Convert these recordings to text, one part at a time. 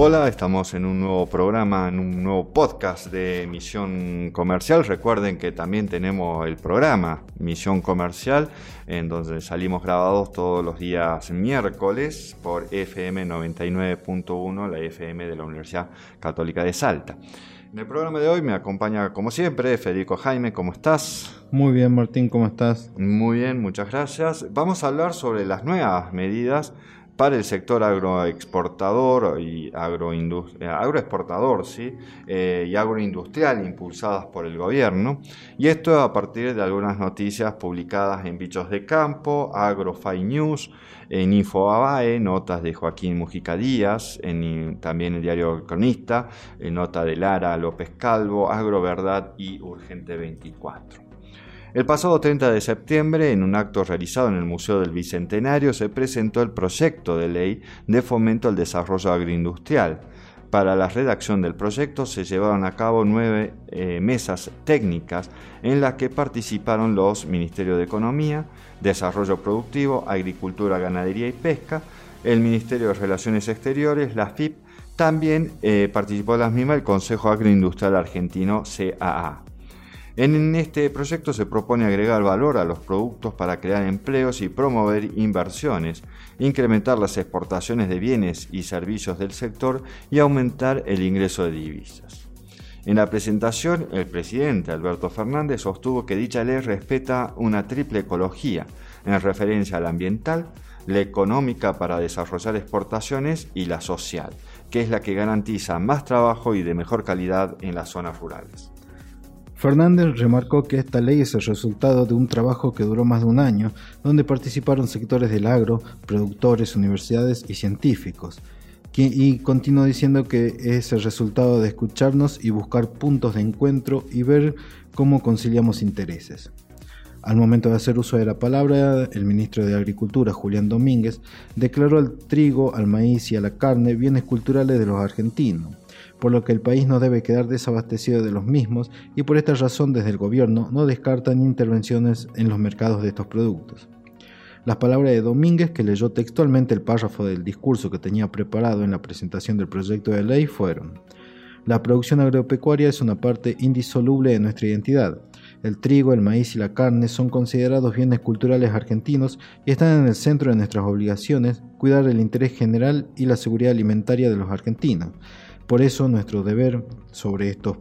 Hola, estamos en un nuevo programa, en un nuevo podcast de Misión Comercial. Recuerden que también tenemos el programa Misión Comercial, en donde salimos grabados todos los días miércoles por FM 99.1, la FM de la Universidad Católica de Salta. En el programa de hoy me acompaña, como siempre, Federico Jaime. ¿Cómo estás? Muy bien, Martín, ¿cómo estás? Muy bien, muchas gracias. Vamos a hablar sobre las nuevas medidas para el sector agroexportador y agroexportador ¿sí? Eh, y agroindustrial impulsadas por el gobierno. Y esto a partir de algunas noticias publicadas en Bichos de Campo, AgroFi News, en Infoabae, notas de Joaquín Mujica Díaz, en, también el diario Cronista, nota de Lara López Calvo, Agroverdad y Urgente 24. El pasado 30 de septiembre, en un acto realizado en el Museo del Bicentenario, se presentó el proyecto de ley de fomento al desarrollo agroindustrial. Para la redacción del proyecto se llevaron a cabo nueve eh, mesas técnicas en las que participaron los Ministerios de Economía, Desarrollo Productivo, Agricultura, Ganadería y Pesca, el Ministerio de Relaciones Exteriores, la FIP, también eh, participó en las mismas el Consejo Agroindustrial Argentino CAA. En este proyecto se propone agregar valor a los productos para crear empleos y promover inversiones, incrementar las exportaciones de bienes y servicios del sector y aumentar el ingreso de divisas. En la presentación, el presidente Alberto Fernández sostuvo que dicha ley respeta una triple ecología en referencia a la ambiental, la económica para desarrollar exportaciones y la social, que es la que garantiza más trabajo y de mejor calidad en las zonas rurales. Fernández remarcó que esta ley es el resultado de un trabajo que duró más de un año, donde participaron sectores del agro, productores, universidades y científicos. Y continuó diciendo que es el resultado de escucharnos y buscar puntos de encuentro y ver cómo conciliamos intereses. Al momento de hacer uso de la palabra, el ministro de Agricultura, Julián Domínguez, declaró al trigo, al maíz y a la carne bienes culturales de los argentinos por lo que el país no debe quedar desabastecido de los mismos y por esta razón desde el gobierno no descartan intervenciones en los mercados de estos productos. Las palabras de Domínguez, que leyó textualmente el párrafo del discurso que tenía preparado en la presentación del proyecto de ley, fueron La producción agropecuaria es una parte indisoluble de nuestra identidad. El trigo, el maíz y la carne son considerados bienes culturales argentinos y están en el centro de nuestras obligaciones cuidar el interés general y la seguridad alimentaria de los argentinos. Por eso nuestro deber sobre estos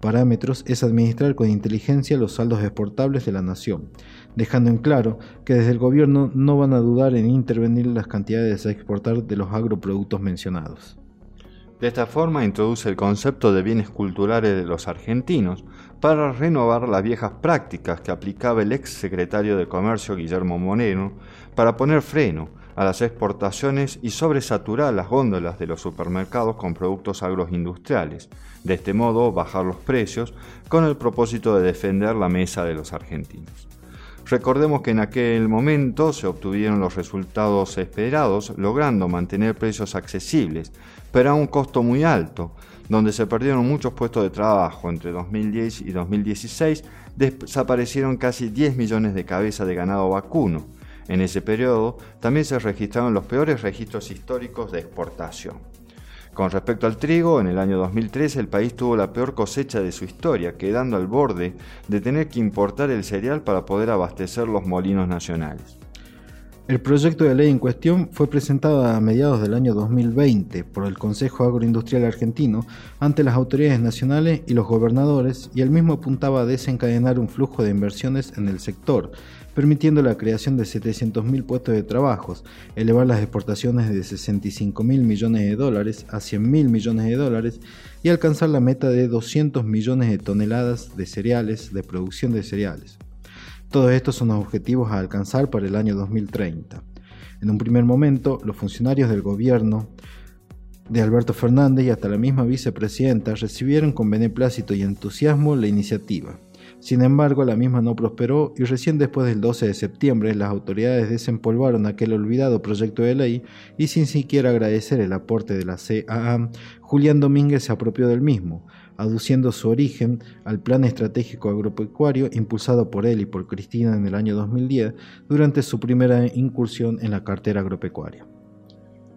parámetros es administrar con inteligencia los saldos exportables de la nación, dejando en claro que desde el gobierno no van a dudar en intervenir las cantidades a exportar de los agroproductos mencionados. De esta forma introduce el concepto de bienes culturales de los argentinos para renovar las viejas prácticas que aplicaba el ex secretario de Comercio Guillermo Monero para poner freno a las exportaciones y sobresaturar las góndolas de los supermercados con productos agroindustriales. De este modo, bajar los precios con el propósito de defender la mesa de los argentinos. Recordemos que en aquel momento se obtuvieron los resultados esperados, logrando mantener precios accesibles, pero a un costo muy alto, donde se perdieron muchos puestos de trabajo. Entre 2010 y 2016 desaparecieron casi 10 millones de cabezas de ganado vacuno. En ese periodo también se registraron los peores registros históricos de exportación. Con respecto al trigo, en el año 2013 el país tuvo la peor cosecha de su historia, quedando al borde de tener que importar el cereal para poder abastecer los molinos nacionales. El proyecto de ley en cuestión fue presentado a mediados del año 2020 por el Consejo Agroindustrial Argentino ante las autoridades nacionales y los gobernadores y el mismo apuntaba a desencadenar un flujo de inversiones en el sector, permitiendo la creación de 700.000 puestos de trabajo, elevar las exportaciones de 65.000 millones de dólares a 100.000 millones de dólares y alcanzar la meta de 200 millones de toneladas de cereales, de producción de cereales. Todos estos son los objetivos a alcanzar para el año 2030. En un primer momento, los funcionarios del gobierno de Alberto Fernández y hasta la misma vicepresidenta recibieron con beneplácito y entusiasmo la iniciativa. Sin embargo, la misma no prosperó y recién después del 12 de septiembre las autoridades desempolvaron aquel olvidado proyecto de ley y sin siquiera agradecer el aporte de la CAA, Julián Domínguez se apropió del mismo, aduciendo su origen al Plan Estratégico Agropecuario impulsado por él y por Cristina en el año 2010 durante su primera incursión en la cartera agropecuaria.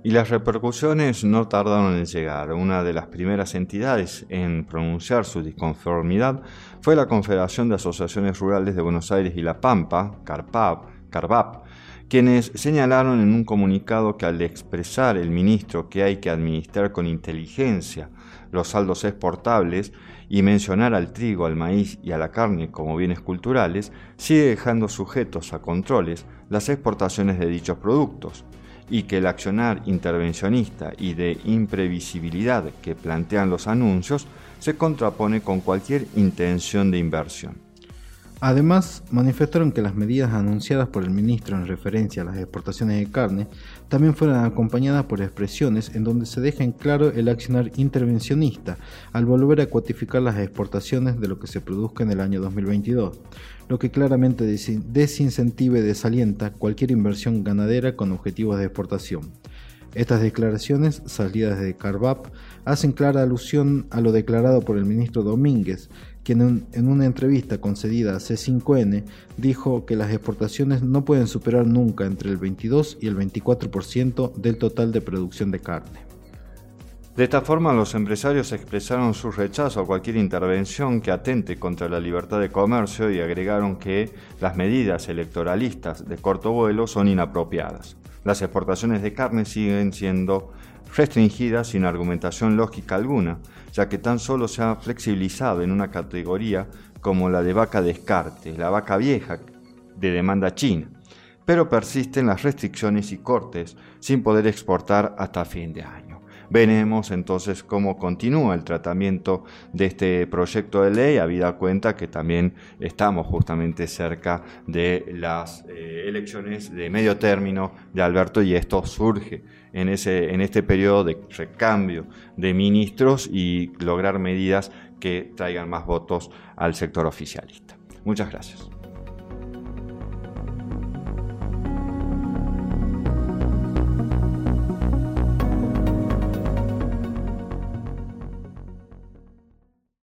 Y las repercusiones no tardaron en llegar. Una de las primeras entidades en pronunciar su disconformidad fue la Confederación de Asociaciones Rurales de Buenos Aires y La Pampa, CARPAP, quienes señalaron en un comunicado que al expresar el ministro que hay que administrar con inteligencia los saldos exportables y mencionar al trigo, al maíz y a la carne como bienes culturales, sigue dejando sujetos a controles las exportaciones de dichos productos y que el accionar intervencionista y de imprevisibilidad que plantean los anuncios se contrapone con cualquier intención de inversión. Además, manifestaron que las medidas anunciadas por el ministro en referencia a las exportaciones de carne también fueron acompañadas por expresiones en donde se deja en claro el accionar intervencionista al volver a cuantificar las exportaciones de lo que se produzca en el año 2022, lo que claramente desincentiva y desalienta cualquier inversión ganadera con objetivos de exportación. Estas declaraciones, salidas de Carvap, hacen clara alusión a lo declarado por el ministro Domínguez, quien en una entrevista concedida a C5N dijo que las exportaciones no pueden superar nunca entre el 22 y el 24% del total de producción de carne. De esta forma, los empresarios expresaron su rechazo a cualquier intervención que atente contra la libertad de comercio y agregaron que las medidas electoralistas de corto vuelo son inapropiadas. Las exportaciones de carne siguen siendo restringidas sin argumentación lógica alguna, ya que tan solo se ha flexibilizado en una categoría como la de vaca descarte, la vaca vieja de demanda china, pero persisten las restricciones y cortes sin poder exportar hasta fin de año. Veremos entonces cómo continúa el tratamiento de este proyecto de ley, habida cuenta que también estamos justamente cerca de las eh, elecciones de medio término de Alberto y esto surge en, ese, en este periodo de recambio de ministros y lograr medidas que traigan más votos al sector oficialista. Muchas gracias.